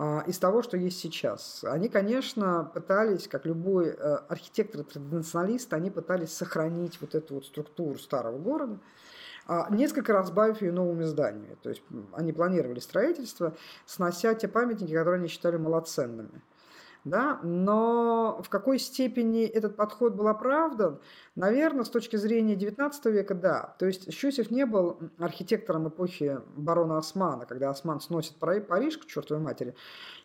А, из того, что есть сейчас. Они, конечно, пытались, как любой э, архитектор-традиционалист, они пытались сохранить вот эту вот структуру старого города, а, несколько разбавив ее новыми зданиями. То есть они планировали строительство, снося те памятники, которые они считали малоценными да, но в какой степени этот подход был оправдан, наверное, с точки зрения XIX века, да. То есть Щусев не был архитектором эпохи барона Османа, когда Осман сносит Париж к чертовой матери,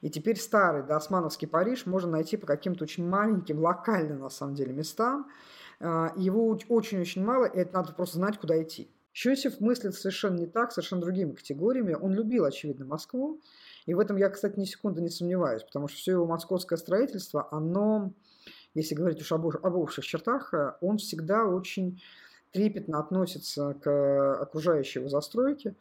и теперь старый, да, османовский Париж можно найти по каким-то очень маленьким, локальным, на самом деле, местам. А, его очень-очень мало, и это надо просто знать, куда идти. Щусев мыслит совершенно не так, совершенно другими категориями. Он любил, очевидно, Москву, и в этом я, кстати, ни секунды не сомневаюсь, потому что все его московское строительство, оно, если говорить уж об, об общих чертах, э, он всегда очень трепетно относится к окружающей его застройке.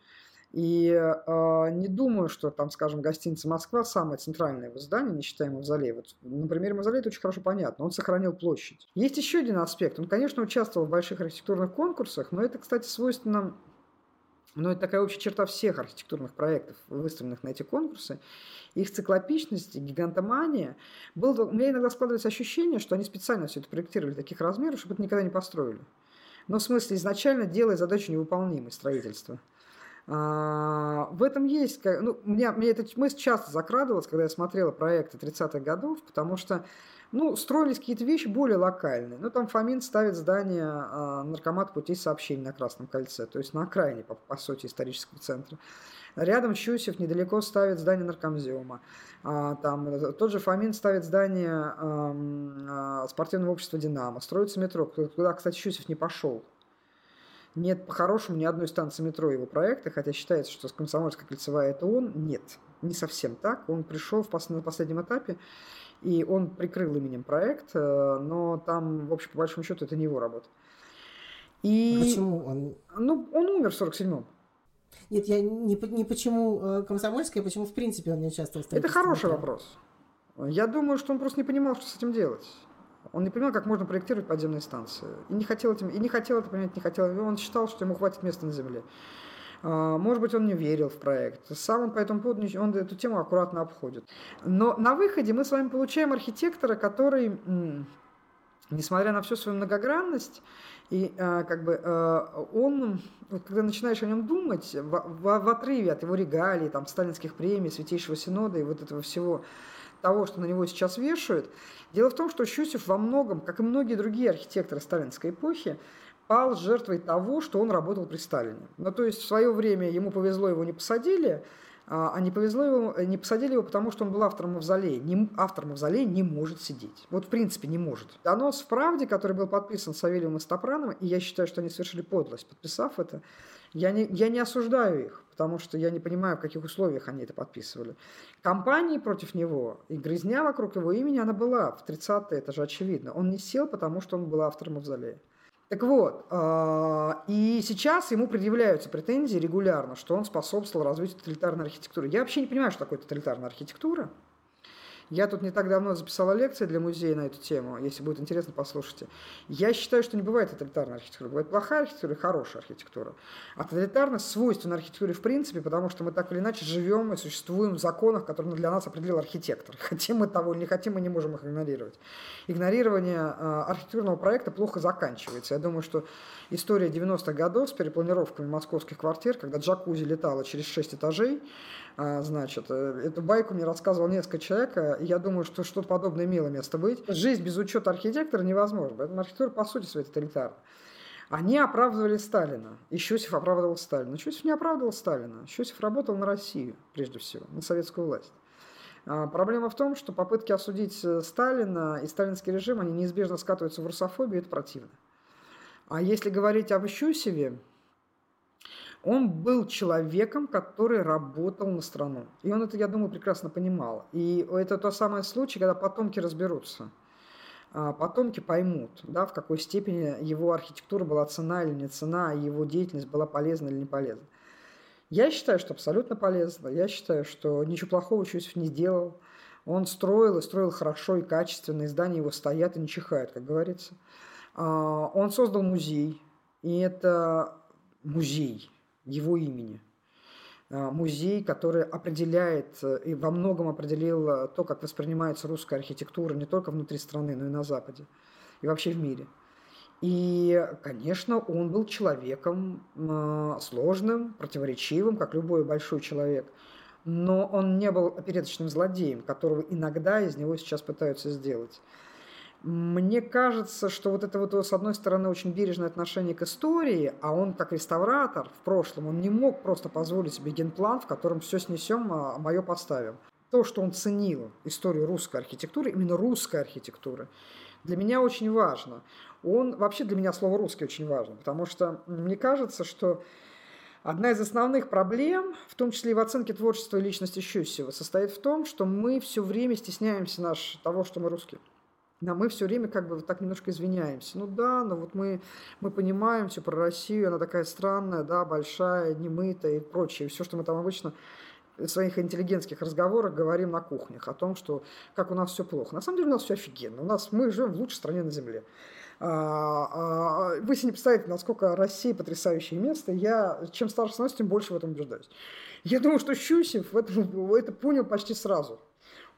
И э, не думаю, что там, скажем, гостиница Москва самое центральное его здание, не считая мавзолея. Вот, на примере мавзолея это очень хорошо понятно. Он сохранил площадь. Есть еще один аспект. Он, конечно, участвовал в больших архитектурных конкурсах, но это, кстати, свойственно но это такая общая черта всех архитектурных проектов, выставленных на эти конкурсы. Их циклопичность, гигантомания. Было, у меня иногда складывается ощущение, что они специально все это проектировали таких размеров, чтобы это никогда не построили. Но в смысле изначально делая задачу невыполнимой строительства. А, в этом есть... Ну, меня, мне эта мысль часто закрадывалась, когда я смотрела проекты 30-х годов, потому что ну, строились какие-то вещи более локальные. Ну, там Фомин ставит здание э, наркомат путей сообщений на Красном кольце, то есть на окраине, по, по сути, исторического центра. Рядом Щусев недалеко ставит здание наркомзиума. А, там, э, тот же Фомин ставит здание а, а, спортивного общества «Динамо». Строится метро, куда, кстати, Щусев не пошел. Нет по-хорошему ни одной станции метро его проекта, хотя считается, что Комсомольская кольцевая это он. Нет, не совсем так. Он пришел в на последнем этапе и он прикрыл именем проект, э, но там, в общем, по большому счету, это не его работа. И... Почему он? Ну, он умер в 47-м. Нет, я не, не почему э, комсомольская, а почему в принципе он не участвовал в Это хороший вопрос. Я думаю, что он просто не понимал, что с этим делать. Он не понимал, как можно проектировать подземные станции. И не хотел этим, и не хотел это понимать, не хотел. Он считал, что ему хватит места на земле. А, может быть, он не верил в проект. Сам он по этому поводу он эту тему аккуратно обходит. Но на выходе мы с вами получаем архитектора, который несмотря на всю свою многогранность, и э, как бы э, он, вот, когда начинаешь о нем думать, в, в, в отрыве от его регалий, там, сталинских премий, Святейшего Синода и вот этого всего того, что на него сейчас вешают, дело в том, что Щусев во многом, как и многие другие архитекторы сталинской эпохи, пал жертвой того, что он работал при Сталине. Ну, то есть в свое время ему повезло, его не посадили, а, а не повезло его, не посадили его, потому что он был автором мавзолея. Не, автор мавзолея не может сидеть. Вот в принципе не может. Донос в «Правде», который был подписан Савельевым и Стопрановым, и я считаю, что они совершили подлость, подписав это, я не, я не осуждаю их, потому что я не понимаю, в каких условиях они это подписывали. Компании против него и грызня вокруг его имени, она была в 30-е, это же очевидно. Он не сел, потому что он был автором мавзолея. Так вот, а, и сейчас ему предъявляются претензии регулярно, что он способствовал развитию тоталитарной архитектуры. Я вообще не понимаю, что такое тоталитарная архитектура. Я тут не так давно записала лекции для музея на эту тему, если будет интересно, послушайте. Я считаю, что не бывает тоталитарной архитектуры. Бывает плохая архитектура и хорошая архитектура. А тоталитарность свойственна архитектуре в принципе, потому что мы так или иначе живем и существуем в законах, которые для нас определил архитектор. Хотим мы того или не хотим, мы не можем их игнорировать. Игнорирование э, архитектурного проекта плохо заканчивается. Я думаю, что история 90-х годов с перепланировками московских квартир, когда джакузи летала через 6 этажей, а, значит, э, эту байку мне рассказывал несколько человек, и я думаю, что что-то подобное имело место быть. Жизнь без учета архитектора невозможна, поэтому архитектура по сути своей тоталитарна. Они оправдывали Сталина, и Щусев оправдывал Сталина. Щусев не оправдывал Сталина, Щусев работал на Россию, прежде всего, на советскую власть. А, проблема в том, что попытки осудить э, Сталина и сталинский режим, они неизбежно скатываются в русофобию, это противно. А если говорить об Щусеве, он был человеком, который работал на страну. И он это, я думаю, прекрасно понимал. И это тот самый случай, когда потомки разберутся. А потомки поймут, да, в какой степени его архитектура была цена или не цена, его деятельность была полезна или не полезна. Я считаю, что абсолютно полезно. Я считаю, что ничего плохого Чусев не сделал. Он строил и строил хорошо и качественно, и здания его стоят и не чихают, как говорится. А, он создал музей, и это музей, его имени. А, музей, который определяет э, и во многом определил э, то, как воспринимается русская архитектура не только внутри страны, но и на Западе, и вообще в мире. И, конечно, он был человеком а, сложным, противоречивым, как любой большой человек, но он не был опереточным злодеем, которого иногда из него сейчас пытаются сделать. Мне кажется, что вот это вот, с одной стороны, очень бережное отношение к истории, а он как реставратор в прошлом, он не мог просто позволить себе генплан, в котором все снесем, а мое поставим. То, что он ценил историю русской архитектуры, именно русской архитектуры, для меня очень важно. Он, вообще для меня слово «русский» очень важно, потому что мне кажется, что Одна из основных проблем, в том числе и в оценке творчества и личности Щусева, состоит в том, что мы все время стесняемся наш, того, что мы русские. Да, мы все время как бы так немножко извиняемся. Ну да, но вот мы, мы понимаем все про Россию, она такая странная, да, большая, немытая и прочее. Все, что мы там обычно в своих интеллигентских разговорах говорим на кухнях о том, что как у нас все плохо. На самом деле у нас все офигенно. У нас мы живем в лучшей стране на Земле. А, а, вы себе не представляете, насколько Россия потрясающее место. Я чем старше становлюсь, тем больше в этом убеждаюсь. Я думаю, что Щусев это, это понял почти сразу.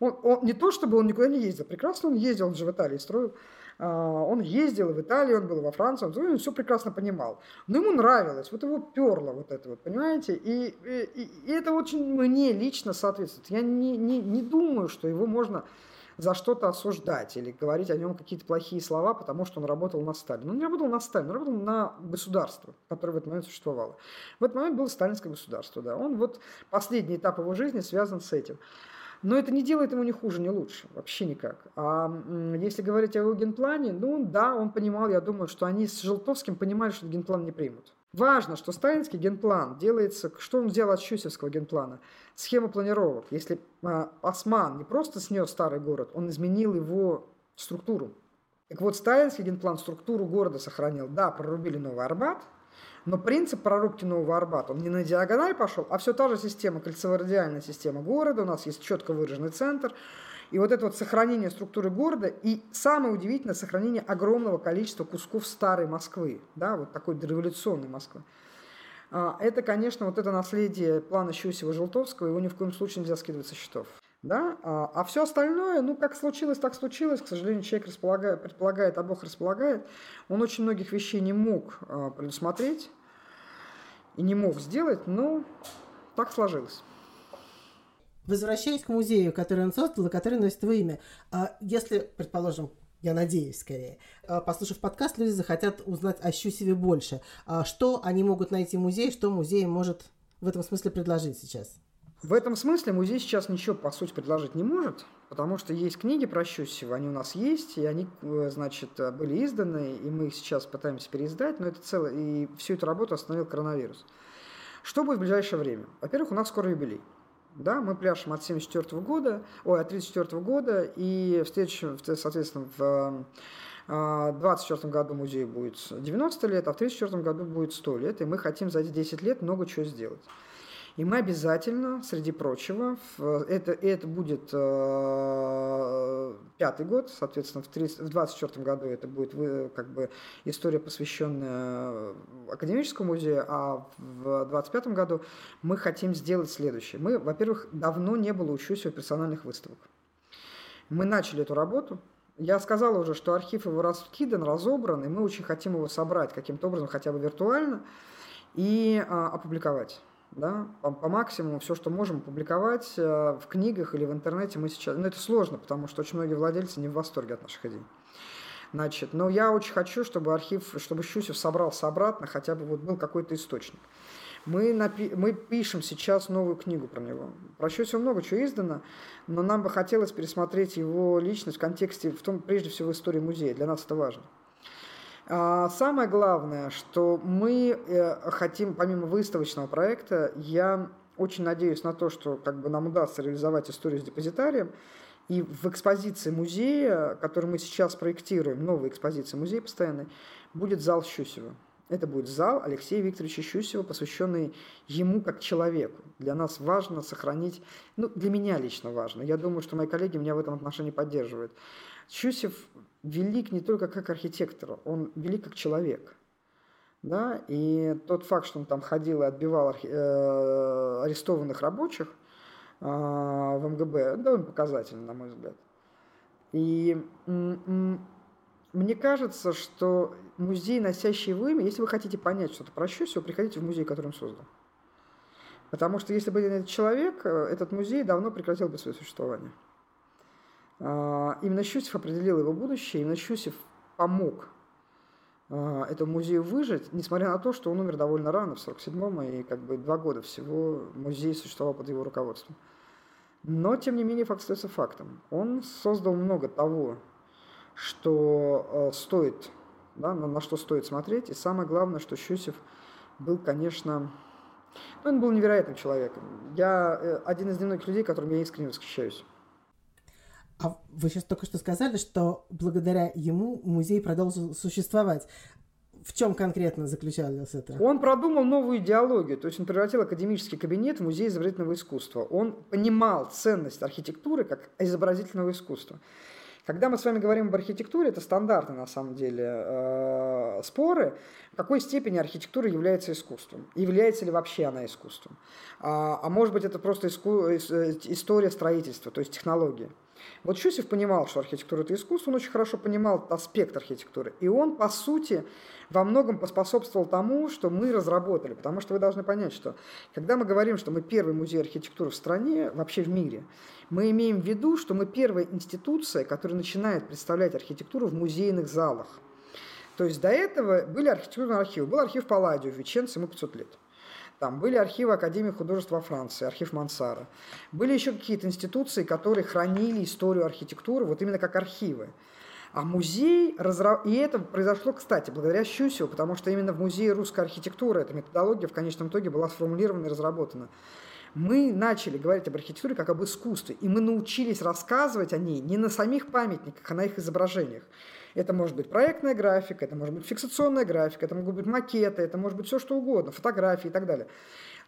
Он, он, не то, чтобы он никуда не ездил, прекрасно он ездил, он же в Италии строил. А, он ездил в Италии, он был во Франции, он, он все прекрасно понимал. Но ему нравилось, вот его перло вот это вот, понимаете? И, и, и это очень мне лично соответствует. Я не, не, не думаю, что его можно за что-то осуждать или говорить о нем какие-то плохие слова, потому что он работал на Сталина. Он не работал на Сталина, он работал на государство, которое в этот момент существовало. В этот момент было сталинское государство, да. Он вот последний этап его жизни связан с этим. Но это не делает ему ни хуже, ни лучше, вообще никак. А если говорить о его генплане, ну да, он понимал, я думаю, что они с Желтовским понимали, что генплан не примут. Важно, что сталинский генплан делается, что он сделал от Щусевского генплана? Схема планировок. Если а, Осман не просто снес старый город, он изменил его структуру. Так вот, сталинский генплан структуру города сохранил. Да, прорубили Новый Арбат, но принцип прорубки Нового Арбата, он не на диагональ пошел, а все та же система, кольцево-радиальная система города, у нас есть четко выраженный центр, и вот это вот сохранение структуры города, и самое удивительное, сохранение огромного количества кусков старой Москвы, да, вот такой дореволюционной Москвы. А, это, конечно, вот это наследие плана Щусева-Желтовского, его ни в коем случае нельзя скидывать со счетов. Да? А, а все остальное, ну, как случилось, так случилось. К сожалению, человек располагает, предполагает, а Бог располагает. Он очень многих вещей не мог а, предусмотреть и не мог сделать, но так сложилось. Возвращаясь к музею, который он создал и который носит его имя, а если, предположим, я надеюсь, скорее. А, послушав подкаст, люди захотят узнать о Щусеве больше. Что они могут найти в музее, что музей может в этом смысле предложить сейчас? В этом смысле музей сейчас ничего, по сути, предложить не может, потому что есть книги про Щусева, они у нас есть, и они, э, значит, были изданы, и мы их сейчас пытаемся переиздать, но это целое, и всю эту работу остановил коронавирус. Что будет в ближайшее время? Во-первых, у нас скоро юбилей. Да, мы пляшем от 74 года, ой, от 34 года, и в следующем, соответственно, в 2024 а, году музею будет 90 лет, а в 1934 году будет 100 лет, и мы хотим за эти 10 лет много чего сделать. И мы обязательно, среди прочего, это, это будет э, пятый год, соответственно, в, 30, в 24 году это будет как бы история, посвященная академическому музею, а в 25 году мы хотим сделать следующее. Мы, во-первых, давно не было у Щусева персональных выставок. Мы начали эту работу, я сказала уже, что архив его раскидан, разобран, и мы очень хотим его собрать каким-то образом, хотя бы виртуально, и а, опубликовать да, по, по максимуму все, что можем публиковать э, в книгах или в интернете мы сейчас... Ну, это сложно, потому что очень многие владельцы не в восторге от наших идей. Значит, но я очень хочу, чтобы архив, чтобы Щусев собрался обратно, хотя бы вот был какой-то источник. Мы, напи- мы пишем сейчас новую книгу про него. Про Щусева много чего издано, но нам бы хотелось пересмотреть его личность в контексте, в том, прежде всего, истории музея. Для нас это важно. А самое главное, что мы э, хотим, помимо выставочного проекта, я очень надеюсь на то, что как бы нам удастся реализовать историю с депозитарием. И в экспозиции музея, который мы сейчас проектируем, новая экспозиция музея постоянной, будет зал Щусева. Это будет зал Алексея Викторовича Щусева, посвященный ему как человеку. Для нас важно сохранить, ну, для меня лично важно, я думаю, что мои коллеги меня в этом отношении поддерживают. Щусев велик не только как архитектор, он велик как человек. Да? И тот факт, что он там ходил и отбивал э, арестованных рабочих э, в МГБ, довольно показательно, на мой взгляд. И мне кажется, что музей, носящий его имя, если вы хотите понять что-то про Щусева, приходите в музей, который он создал. Потому что если бы не этот человек, э, этот музей давно прекратил бы свое существование. А, именно Щусев определил его будущее, именно Щусев помог а, этому музею выжить, несмотря на то, что он умер довольно рано, в 47-м, и как бы два года всего музей существовал под его руководством. Но, тем не менее, факт остается фактом. Он создал много того, что э, стоит, да, на, что стоит смотреть. И самое главное, что Щусев был, конечно, ну, он был невероятным человеком. Я э, один из немногих людей, которым я искренне восхищаюсь. Вы сейчас только что сказали, что благодаря ему музей продолжил существовать. В чем конкретно заключалось это? Он продумал новую идеологию, то есть он превратил академический кабинет в музей изобразительного искусства. Он понимал ценность архитектуры как изобразительного искусства. Когда мы с вами говорим об архитектуре, это стандартные на самом деле э, споры, в какой степени архитектура является искусством, является ли вообще она искусством. А, а может быть это просто иску, э, история строительства, то есть технология. Вот Щусев понимал, что архитектура – это искусство, он очень хорошо понимал аспект архитектуры. И он, по сути, во многом поспособствовал тому, что мы разработали. Потому что вы должны понять, что когда мы говорим, что мы первый музей архитектуры в стране, вообще в мире, мы имеем в виду, что мы первая институция, которая начинает представлять архитектуру в музейных залах. То есть до этого были архитектурные архивы. Был архив Палладио в Веченце, ему 500 лет. Там были архивы Академии художеств во Франции, архив Мансара. Были еще какие-то институции, которые хранили историю архитектуры, вот именно как архивы. А музей, разра... и это произошло, кстати, благодаря Щусеву, потому что именно в Музее русской архитектуры эта методология в конечном итоге была сформулирована и разработана. Мы начали говорить об архитектуре как об искусстве, и мы научились рассказывать о ней не на самих памятниках, а на их изображениях. Это может быть проектная графика, это может быть фиксационная графика, это могут быть макеты, это может быть все что угодно, фотографии и так далее.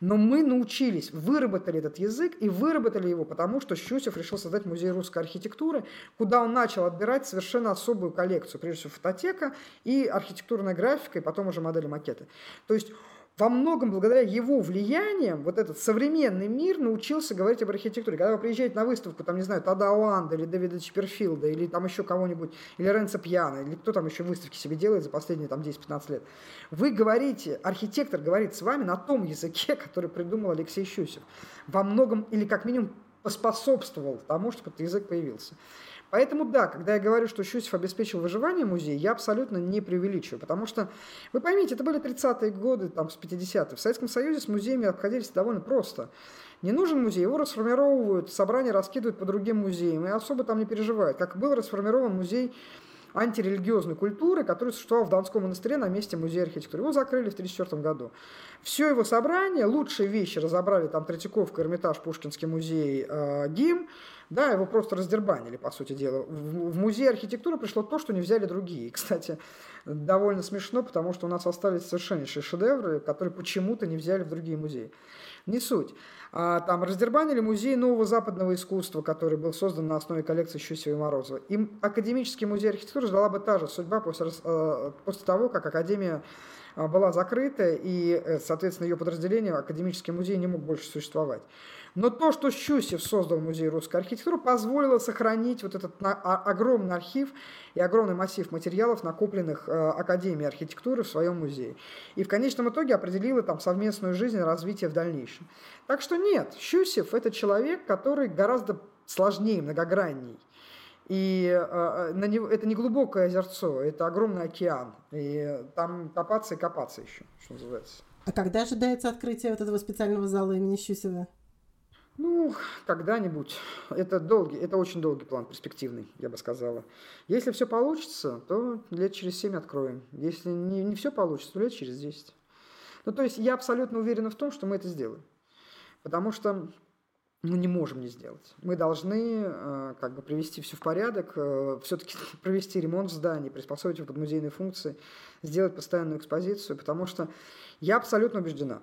Но мы научились, выработали этот язык и выработали его, потому что Щусев решил создать музей русской архитектуры, куда он начал отбирать совершенно особую коллекцию, прежде всего фототека и архитектурная графика, и потом уже модели макеты. То есть во многом благодаря его влияниям вот этот современный мир научился говорить об архитектуре. Когда вы приезжаете на выставку, там, не знаю, Тада Уанда или Дэвида Чипперфилда, или там еще кого-нибудь, или Ренца Пьяна, или кто там еще выставки себе делает за последние там 10-15 лет, вы говорите, архитектор говорит с вами на том языке, который придумал Алексей Щусев. Во многом, или как минимум поспособствовал тому, чтобы этот язык появился. Поэтому да, когда я говорю, что Щусев обеспечил выживание музея, я абсолютно не преувеличиваю, потому что, вы поймите, это были 30-е годы, там, с 50-х. В Советском Союзе с музеями обходились довольно просто. Не нужен музей, его расформировывают, собрания раскидывают по другим музеям, и особо там не переживают. Как был расформирован музей антирелигиозной культуры, который существовал в Донском монастыре на месте музея архитектуры. Его закрыли в 1934 году. Все его собрание, лучшие вещи разобрали, там Третьяковка, Эрмитаж, Пушкинский музей, э, ГИМ, да, его просто раздербанили, по сути дела. В, в музей архитектуры пришло то, что не взяли другие. Кстати, довольно смешно, потому что у нас остались совершеннейшие шедевры, которые почему-то не взяли в другие музеи. Не суть. А, там раздербанили музей нового западного искусства, который был создан на основе коллекции Щусева и Морозова. Им Академический музей архитектуры ждала бы та же судьба после, э, после того, как Академия э, была закрыта, и, э, соответственно, ее подразделение, Академический музей, не мог больше существовать. Но то, что Щусев создал Музей русской архитектуры, позволило сохранить вот этот огромный архив и огромный массив материалов, накопленных Академией архитектуры в своем музее. И в конечном итоге определило там совместную жизнь и развитие в дальнейшем. Так что нет, Щусев – это человек, который гораздо сложнее, многогранней. И э, на него, это не глубокое озерцо, это огромный океан. И там копаться и копаться еще, что называется. А когда ожидается открытие вот этого специального зала имени Щусева? Ну, когда-нибудь. Это долгий, это очень долгий план, перспективный, я бы сказала. Если все получится, то лет через семь откроем. Если не, не все получится, то лет через десять. Ну, то есть я абсолютно уверена в том, что мы это сделаем. Потому что мы не можем не сделать. Мы должны э, как бы привести все в порядок, э, все-таки провести ремонт зданий, приспособить его под музейные функции, сделать постоянную экспозицию, потому что я абсолютно убеждена,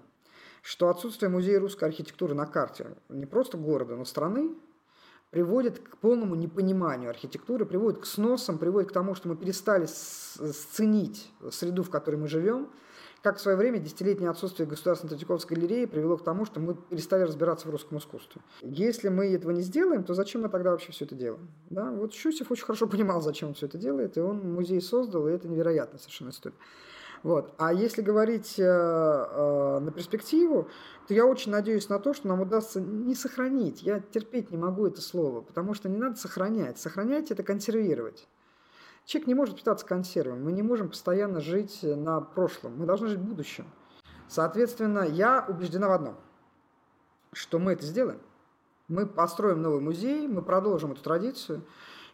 что отсутствие музея русской архитектуры на карте не просто города, но страны приводит к полному непониманию архитектуры, приводит к сносам, приводит к тому, что мы перестали сценить среду, в которой мы живем, как в свое время десятилетнее отсутствие Государственной Третьяковской галереи привело к тому, что мы перестали разбираться в русском искусстве. Если мы этого не сделаем, то зачем мы тогда вообще все это делаем? Да? Вот Щусев очень хорошо понимал, зачем он все это делает, и он музей создал, и это невероятная совершенно история. Вот. А если говорить э, э, на перспективу, то я очень надеюсь на то, что нам удастся не сохранить. Я терпеть не могу это слово, потому что не надо сохранять. Сохранять – это консервировать. Человек не может питаться консервами. Мы не можем постоянно жить на прошлом. Мы должны жить в будущем. Соответственно, я убеждена в одном, что мы это сделаем. Мы построим новый музей, мы продолжим эту традицию,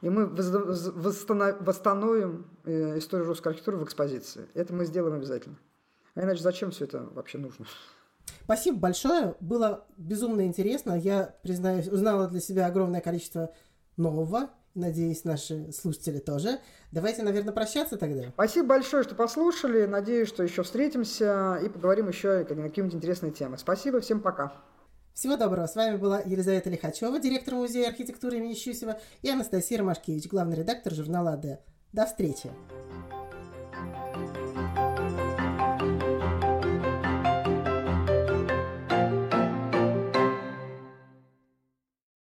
и мы восстановим э, историю русской архитектуры в экспозиции. Это мы сделаем обязательно. А иначе зачем все это вообще нужно? Спасибо большое. Было безумно интересно. Я, признаюсь, узнала для себя огромное количество нового, Надеюсь, наши слушатели тоже. Давайте, наверное, прощаться тогда. Спасибо большое, что послушали. Надеюсь, что еще встретимся и поговорим еще на какие-нибудь интересные темы. Спасибо, всем пока. Всего доброго. С вами была Елизавета Лихачева, директор Музея архитектуры имени Щусева, и Анастасия Ромашкевич, главный редактор журнала «АД». До встречи!